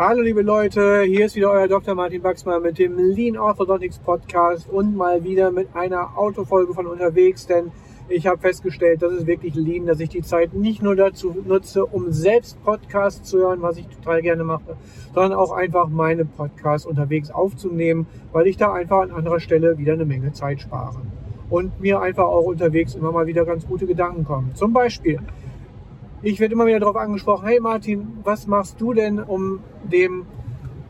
Hallo liebe Leute, hier ist wieder euer Dr. Martin Wachsmann mit dem Lean Orthodontics Podcast und mal wieder mit einer Autofolge von unterwegs, denn ich habe festgestellt, das ist wirklich Lean, dass ich die Zeit nicht nur dazu nutze, um selbst Podcasts zu hören, was ich total gerne mache, sondern auch einfach meine Podcasts unterwegs aufzunehmen, weil ich da einfach an anderer Stelle wieder eine Menge Zeit spare. Und mir einfach auch unterwegs immer mal wieder ganz gute Gedanken kommen. Zum Beispiel, ich werde immer wieder darauf angesprochen, hey Martin, was machst du denn, um dem,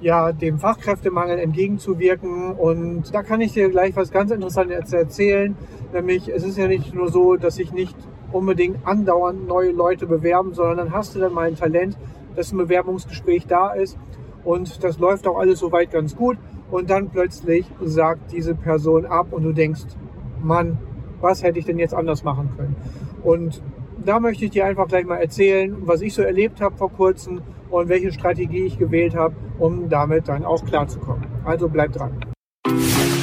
ja, dem Fachkräftemangel entgegenzuwirken? Und da kann ich dir gleich was ganz Interessantes erzählen. Nämlich, es ist ja nicht nur so, dass sich nicht unbedingt andauernd neue Leute bewerben, sondern dann hast du dann mal ein Talent, dass ein Bewerbungsgespräch da ist und das läuft auch alles soweit ganz gut und dann plötzlich sagt diese Person ab und du denkst, Mann, was hätte ich denn jetzt anders machen können? Und da möchte ich dir einfach gleich mal erzählen, was ich so erlebt habe vor kurzem und welche Strategie ich gewählt habe, um damit dann auch klarzukommen. Also bleib dran.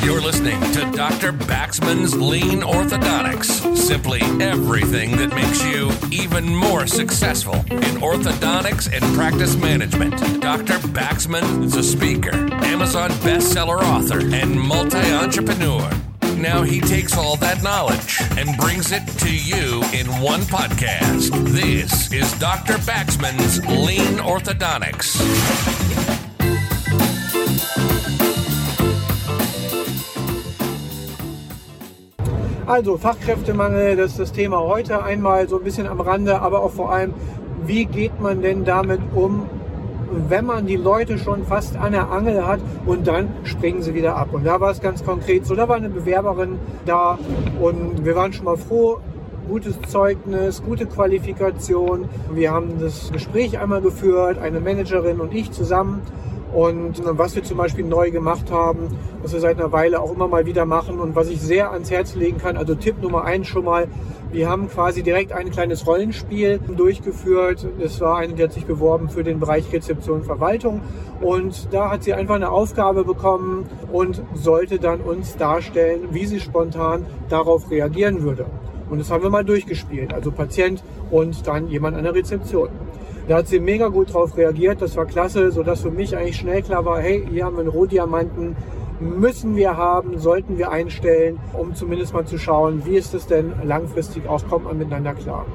You're listening to Dr. Baxman's Lean Orthodontics. Simply everything that makes you even more successful in orthodontics and practice management. Dr. Baxman is a speaker, Amazon bestseller author, and multi entrepreneur. Now he takes all that knowledge and brings it to you in one podcast. This is Dr. Baxman's Lean Orthodontics. Also Fachkräftemangel, das ist das Thema heute einmal so ein bisschen am Rande, aber auch vor allem, wie geht man denn damit um, wenn man die Leute schon fast an der Angel hat und dann springen sie wieder ab. Und da war es ganz konkret so, da war eine Bewerberin da und wir waren schon mal froh, gutes Zeugnis, gute Qualifikation. Wir haben das Gespräch einmal geführt, eine Managerin und ich zusammen. Und was wir zum Beispiel neu gemacht haben, was wir seit einer Weile auch immer mal wieder machen und was ich sehr ans Herz legen kann, also Tipp Nummer eins schon mal, wir haben quasi direkt ein kleines Rollenspiel durchgeführt. Es war eine, die hat sich beworben für den Bereich Rezeption und Verwaltung. Und da hat sie einfach eine Aufgabe bekommen und sollte dann uns darstellen, wie sie spontan darauf reagieren würde. Und das haben wir mal durchgespielt. Also Patient und dann jemand an der Rezeption. Da hat sie mega gut drauf reagiert. Das war klasse, sodass für mich eigentlich schnell klar war, hey, hier haben wir einen Rohdiamanten, müssen wir haben, sollten wir einstellen, um zumindest mal zu schauen, wie ist es denn langfristig auch, kommt man miteinander klar.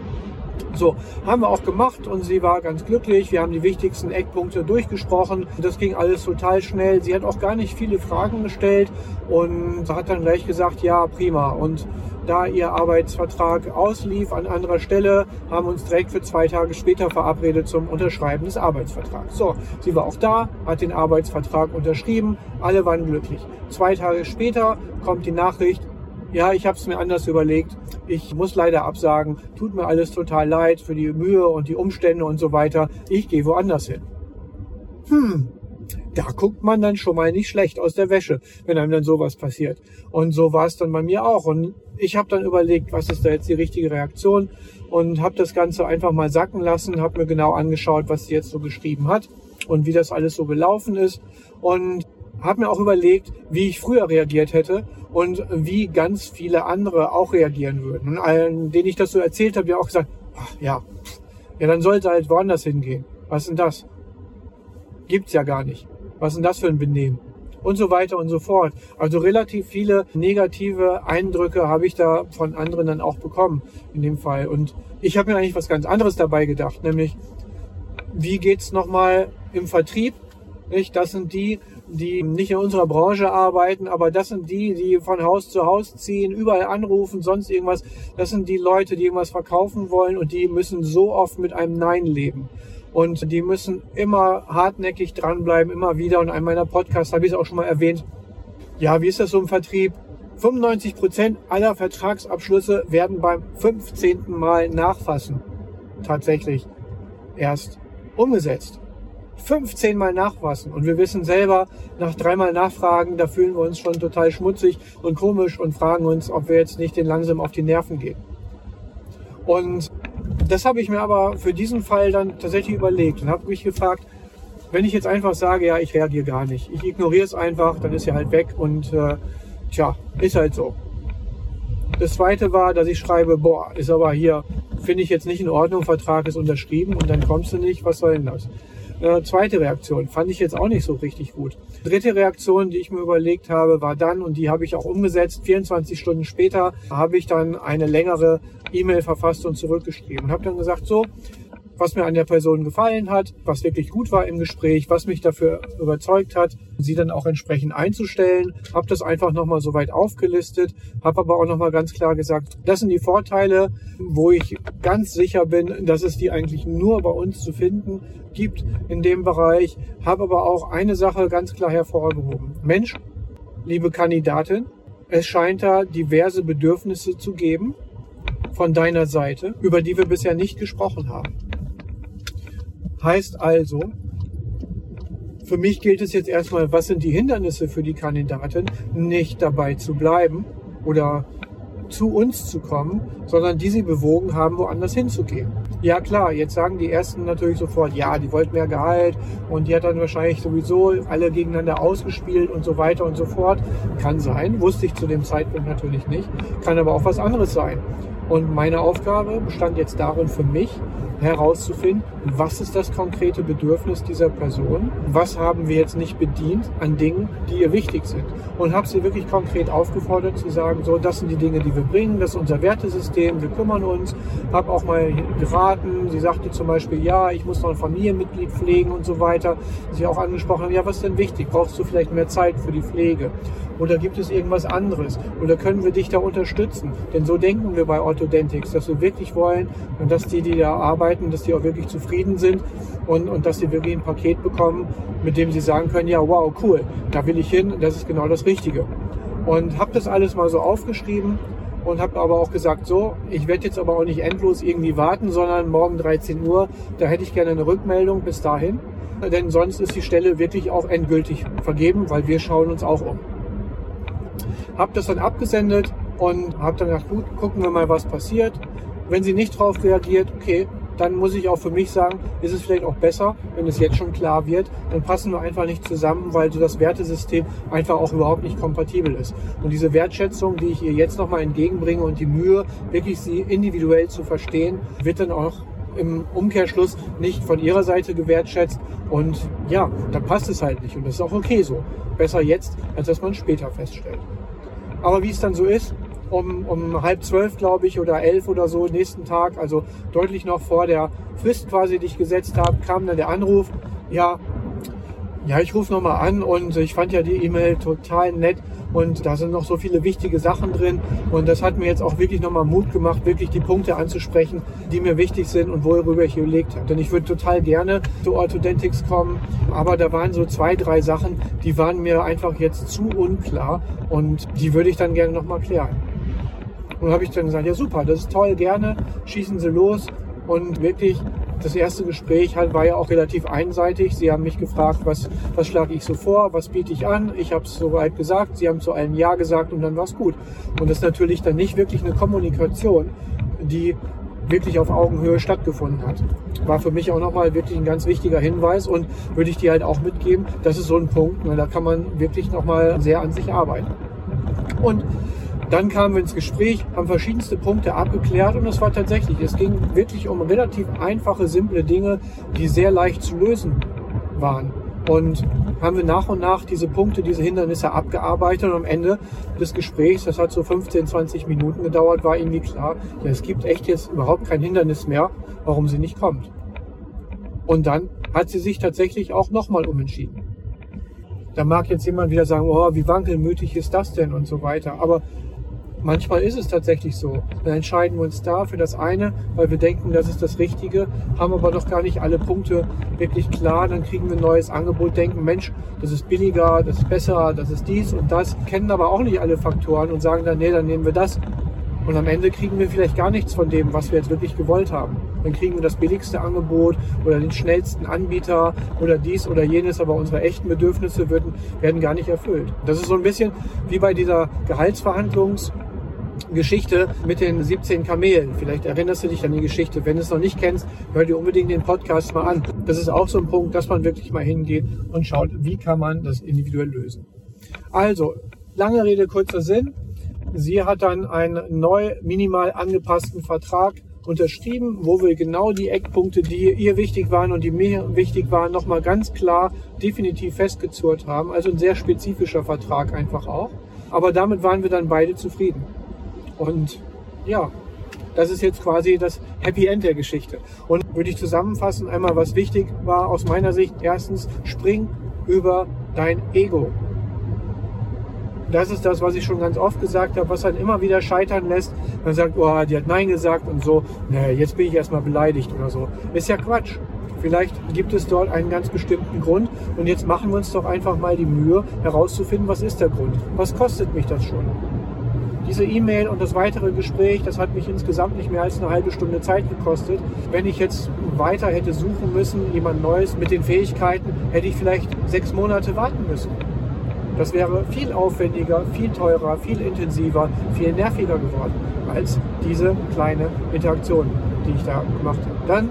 So, haben wir auch gemacht und sie war ganz glücklich. Wir haben die wichtigsten Eckpunkte durchgesprochen. Das ging alles total schnell. Sie hat auch gar nicht viele Fragen gestellt und hat dann gleich gesagt, ja, prima. Und da ihr Arbeitsvertrag auslief an anderer Stelle, haben uns direkt für zwei Tage später verabredet zum Unterschreiben des Arbeitsvertrags. So, sie war auch da, hat den Arbeitsvertrag unterschrieben, alle waren glücklich. Zwei Tage später kommt die Nachricht, ja, ich habe es mir anders überlegt. Ich muss leider absagen. Tut mir alles total leid für die Mühe und die Umstände und so weiter. Ich gehe woanders hin. Hm, da guckt man dann schon mal nicht schlecht aus der Wäsche, wenn einem dann sowas passiert. Und so war es dann bei mir auch. Und ich habe dann überlegt, was ist da jetzt die richtige Reaktion und habe das Ganze einfach mal sacken lassen, habe mir genau angeschaut, was sie jetzt so geschrieben hat und wie das alles so gelaufen ist. Und habe mir auch überlegt, wie ich früher reagiert hätte und wie ganz viele andere auch reagieren würden. Und allen, denen ich das so erzählt habe, die auch gesagt, ach, ja, ja, dann sollte halt woanders hingehen. Was ist denn das? Gibt's ja gar nicht. Was ist denn das für ein Benehmen? Und so weiter und so fort. Also relativ viele negative Eindrücke habe ich da von anderen dann auch bekommen in dem Fall. Und ich habe mir eigentlich was ganz anderes dabei gedacht, nämlich wie geht's nochmal im Vertrieb? Nicht? Das sind die, die nicht in unserer Branche arbeiten, aber das sind die, die von Haus zu Haus ziehen, überall anrufen, sonst irgendwas. Das sind die Leute, die irgendwas verkaufen wollen und die müssen so oft mit einem Nein leben. Und die müssen immer hartnäckig dranbleiben, immer wieder. Und in einem meiner Podcasts habe ich es auch schon mal erwähnt. Ja, wie ist das so im Vertrieb? 95 Prozent aller Vertragsabschlüsse werden beim 15. Mal nachfassen. Tatsächlich erst umgesetzt. 15 Mal nachfassen. Und wir wissen selber, nach dreimal Nachfragen, da fühlen wir uns schon total schmutzig und komisch und fragen uns, ob wir jetzt nicht den langsam auf die Nerven gehen. Und das habe ich mir aber für diesen Fall dann tatsächlich überlegt und habe mich gefragt, wenn ich jetzt einfach sage, ja, ich reagiere gar nicht, ich ignoriere es einfach, dann ist er halt weg und äh, tja, ist halt so. Das zweite war, dass ich schreibe, boah, ist aber hier, finde ich jetzt nicht in Ordnung, Vertrag ist unterschrieben und dann kommst du nicht, was soll denn das? Äh, zweite Reaktion fand ich jetzt auch nicht so richtig gut. Dritte Reaktion, die ich mir überlegt habe, war dann, und die habe ich auch umgesetzt, 24 Stunden später habe ich dann eine längere E-Mail verfasst und zurückgeschrieben und habe dann gesagt, so, was mir an der Person gefallen hat, was wirklich gut war im Gespräch, was mich dafür überzeugt hat, sie dann auch entsprechend einzustellen. Habe das einfach nochmal so weit aufgelistet, habe aber auch nochmal ganz klar gesagt, das sind die Vorteile, wo ich ganz sicher bin, dass es die eigentlich nur bei uns zu finden gibt in dem Bereich. Habe aber auch eine Sache ganz klar hervorgehoben. Mensch, liebe Kandidatin, es scheint da diverse Bedürfnisse zu geben von deiner Seite, über die wir bisher nicht gesprochen haben. Heißt also, für mich gilt es jetzt erstmal, was sind die Hindernisse für die Kandidatin, nicht dabei zu bleiben oder zu uns zu kommen, sondern die sie bewogen haben, woanders hinzugehen. Ja klar, jetzt sagen die Ersten natürlich sofort, ja, die wollten mehr Gehalt und die hat dann wahrscheinlich sowieso alle gegeneinander ausgespielt und so weiter und so fort. Kann sein, wusste ich zu dem Zeitpunkt natürlich nicht, kann aber auch was anderes sein. Und meine Aufgabe bestand jetzt darin für mich, herauszufinden, was ist das konkrete Bedürfnis dieser Person, was haben wir jetzt nicht bedient an Dingen, die ihr wichtig sind. Und habe sie wirklich konkret aufgefordert zu sagen, so, das sind die Dinge, die wir bringen, das ist unser Wertesystem, wir kümmern uns. Habe auch mal geraten, sie sagte zum Beispiel, ja, ich muss noch ein Familienmitglied pflegen und so weiter. Sie auch angesprochen ja, was ist denn wichtig? Brauchst du vielleicht mehr Zeit für die Pflege? Oder gibt es irgendwas anderes? Oder können wir dich da unterstützen? Denn so denken wir bei Orthodentics, dass wir wirklich wollen dass die, die da arbeiten, dass die auch wirklich zufrieden sind und, und dass sie wirklich ein Paket bekommen, mit dem sie sagen können, ja, wow, cool, da will ich hin, das ist genau das Richtige. Und habe das alles mal so aufgeschrieben und habe aber auch gesagt, so, ich werde jetzt aber auch nicht endlos irgendwie warten, sondern morgen 13 Uhr, da hätte ich gerne eine Rückmeldung bis dahin. Denn sonst ist die Stelle wirklich auch endgültig vergeben, weil wir schauen uns auch um. Habe das dann abgesendet und habe dann gedacht, gut, gucken wir mal, was passiert. Wenn sie nicht darauf reagiert, okay, dann muss ich auch für mich sagen, ist es vielleicht auch besser, wenn es jetzt schon klar wird, dann passen wir einfach nicht zusammen, weil so das Wertesystem einfach auch überhaupt nicht kompatibel ist. Und diese Wertschätzung, die ich ihr jetzt nochmal entgegenbringe und die Mühe, wirklich sie individuell zu verstehen, wird dann auch im Umkehrschluss nicht von ihrer Seite gewertschätzt. Und ja, dann passt es halt nicht. Und das ist auch okay so. Besser jetzt, als dass man später feststellt. Aber wie es dann so ist, um, um halb zwölf, glaube ich, oder elf oder so, nächsten Tag, also deutlich noch vor der Frist quasi, die ich gesetzt habe, kam dann der Anruf, ja, ja, ich rufe nochmal an und ich fand ja die E-Mail total nett und da sind noch so viele wichtige Sachen drin und das hat mir jetzt auch wirklich nochmal Mut gemacht, wirklich die Punkte anzusprechen, die mir wichtig sind und worüber ich überlegt habe. Denn ich würde total gerne zu Orthodentics kommen, aber da waren so zwei, drei Sachen, die waren mir einfach jetzt zu unklar und die würde ich dann gerne nochmal klären. Und habe ich dann gesagt, ja super, das ist toll, gerne, schießen Sie los und wirklich das erste Gespräch halt war ja auch relativ einseitig. Sie haben mich gefragt, was, was schlage ich so vor, was biete ich an. Ich habe es soweit gesagt, Sie haben zu allem Ja gesagt und dann war es gut. Und das ist natürlich dann nicht wirklich eine Kommunikation, die wirklich auf Augenhöhe stattgefunden hat. War für mich auch nochmal wirklich ein ganz wichtiger Hinweis und würde ich dir halt auch mitgeben, das ist so ein Punkt, da kann man wirklich nochmal sehr an sich arbeiten. Und dann kamen wir ins Gespräch, haben verschiedenste Punkte abgeklärt und es war tatsächlich, es ging wirklich um relativ einfache, simple Dinge, die sehr leicht zu lösen waren. Und haben wir nach und nach diese Punkte, diese Hindernisse abgearbeitet und am Ende des Gesprächs, das hat so 15, 20 Minuten gedauert, war irgendwie klar, ja, es gibt echt jetzt überhaupt kein Hindernis mehr, warum sie nicht kommt. Und dann hat sie sich tatsächlich auch nochmal umentschieden. Da mag jetzt jemand wieder sagen, oh, wie wankelmütig ist das denn und so weiter. Aber Manchmal ist es tatsächlich so. Dann entscheiden wir uns da für das eine, weil wir denken, das ist das Richtige, haben aber noch gar nicht alle Punkte wirklich klar. Dann kriegen wir ein neues Angebot, denken, Mensch, das ist billiger, das ist besser, das ist dies und das, kennen aber auch nicht alle Faktoren und sagen dann, nee, dann nehmen wir das. Und am Ende kriegen wir vielleicht gar nichts von dem, was wir jetzt wirklich gewollt haben. Dann kriegen wir das billigste Angebot oder den schnellsten Anbieter oder dies oder jenes, aber unsere echten Bedürfnisse werden, werden gar nicht erfüllt. Das ist so ein bisschen wie bei dieser Gehaltsverhandlungs- Geschichte mit den 17 Kamelen. Vielleicht erinnerst du dich an die Geschichte. Wenn du es noch nicht kennst, hör dir unbedingt den Podcast mal an. Das ist auch so ein Punkt, dass man wirklich mal hingeht und schaut, wie kann man das individuell lösen. Also, lange Rede, kurzer Sinn. Sie hat dann einen neu minimal angepassten Vertrag unterschrieben, wo wir genau die Eckpunkte, die ihr wichtig waren und die mir wichtig waren, nochmal ganz klar definitiv festgezurrt haben. Also ein sehr spezifischer Vertrag einfach auch. Aber damit waren wir dann beide zufrieden. Und ja, das ist jetzt quasi das Happy End der Geschichte. Und würde ich zusammenfassen, einmal was wichtig war aus meiner Sicht. Erstens, spring über dein Ego. Das ist das, was ich schon ganz oft gesagt habe, was dann immer wieder scheitern lässt. Man sagt, oh, die hat Nein gesagt und so. Nee, jetzt bin ich erstmal beleidigt oder so. Ist ja Quatsch. Vielleicht gibt es dort einen ganz bestimmten Grund und jetzt machen wir uns doch einfach mal die Mühe herauszufinden, was ist der Grund? Was kostet mich das schon? Diese E-Mail und das weitere Gespräch, das hat mich insgesamt nicht mehr als eine halbe Stunde Zeit gekostet. Wenn ich jetzt weiter hätte suchen müssen, jemand Neues mit den Fähigkeiten, hätte ich vielleicht sechs Monate warten müssen. Das wäre viel aufwendiger, viel teurer, viel intensiver, viel nerviger geworden als diese kleine Interaktion, die ich da gemacht habe. Dann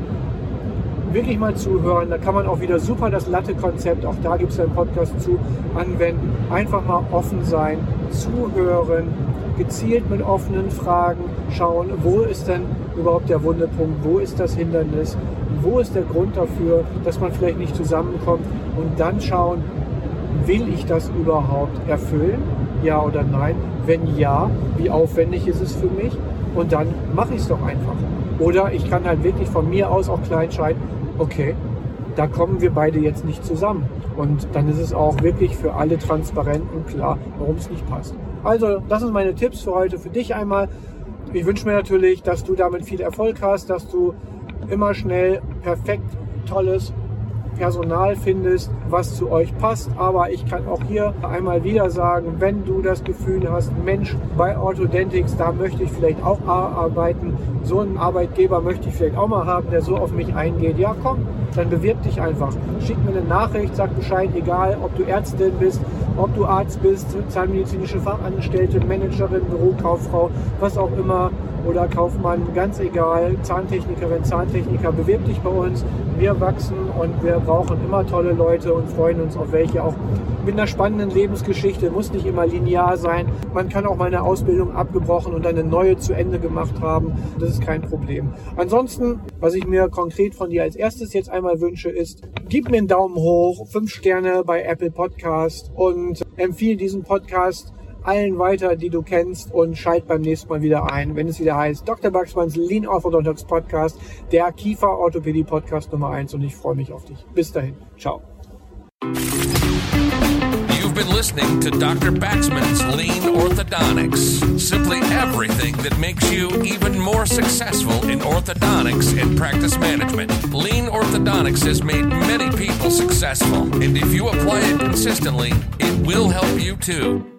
wirklich mal zuhören. Da kann man auch wieder super das Latte-Konzept, auch da gibt es einen Podcast zu, anwenden. Einfach mal offen sein, zuhören, gezielt mit offenen Fragen schauen, wo ist denn überhaupt der Wundepunkt, wo ist das Hindernis, wo ist der Grund dafür, dass man vielleicht nicht zusammenkommt und dann schauen, will ich das überhaupt erfüllen, ja oder nein? Wenn ja, wie aufwendig ist es für mich? Und dann mache ich es doch einfach. Oder ich kann halt wirklich von mir aus auch klein entscheiden, okay, da kommen wir beide jetzt nicht zusammen. Und dann ist es auch wirklich für alle transparent und klar, warum es nicht passt. Also, das sind meine Tipps für heute für dich einmal. Ich wünsche mir natürlich, dass du damit viel Erfolg hast, dass du immer schnell perfekt tolles Personal findest, was zu euch passt. Aber ich kann auch hier einmal wieder sagen, wenn du das Gefühl hast, Mensch, bei Orthodentics, da möchte ich vielleicht auch arbeiten, so einen Arbeitgeber möchte ich vielleicht auch mal haben, der so auf mich eingeht. Ja, komm, dann bewirb dich einfach. Schick mir eine Nachricht, sag Bescheid, egal ob du Ärztin bist, ob du Arzt bist, zahnmedizinische Fachangestellte, Managerin, Bürokauffrau, was auch immer oder Kaufmann, ganz egal, Zahntechnikerin, Zahntechniker, bewirb dich bei uns. Wir wachsen und wir brauchen immer tolle Leute und freuen uns auf welche auch mit einer spannenden Lebensgeschichte, muss nicht immer linear sein. Man kann auch mal eine Ausbildung abgebrochen und eine neue zu Ende gemacht haben. Das ist kein Problem. Ansonsten, was ich mir konkret von dir als erstes jetzt einmal wünsche, ist, gib mir einen Daumen hoch, fünf Sterne bei Apple Podcast und empfehle diesen Podcast allen weiter, die du kennst und schalt beim nächsten Mal wieder ein, wenn es wieder heißt Dr. Baxmanns Lean Orthodontics Podcast, der Kiefer Orthopädie Podcast Nummer 1 und ich freue mich auf dich. Bis dahin. Ciao. You've been listening to Dr. Baxman's Lean Orthodontics. Simply everything that makes you even more successful in orthodontics and practice management. Lean Orthodontics has made many people successful, and if you apply it consistently, it will help you too.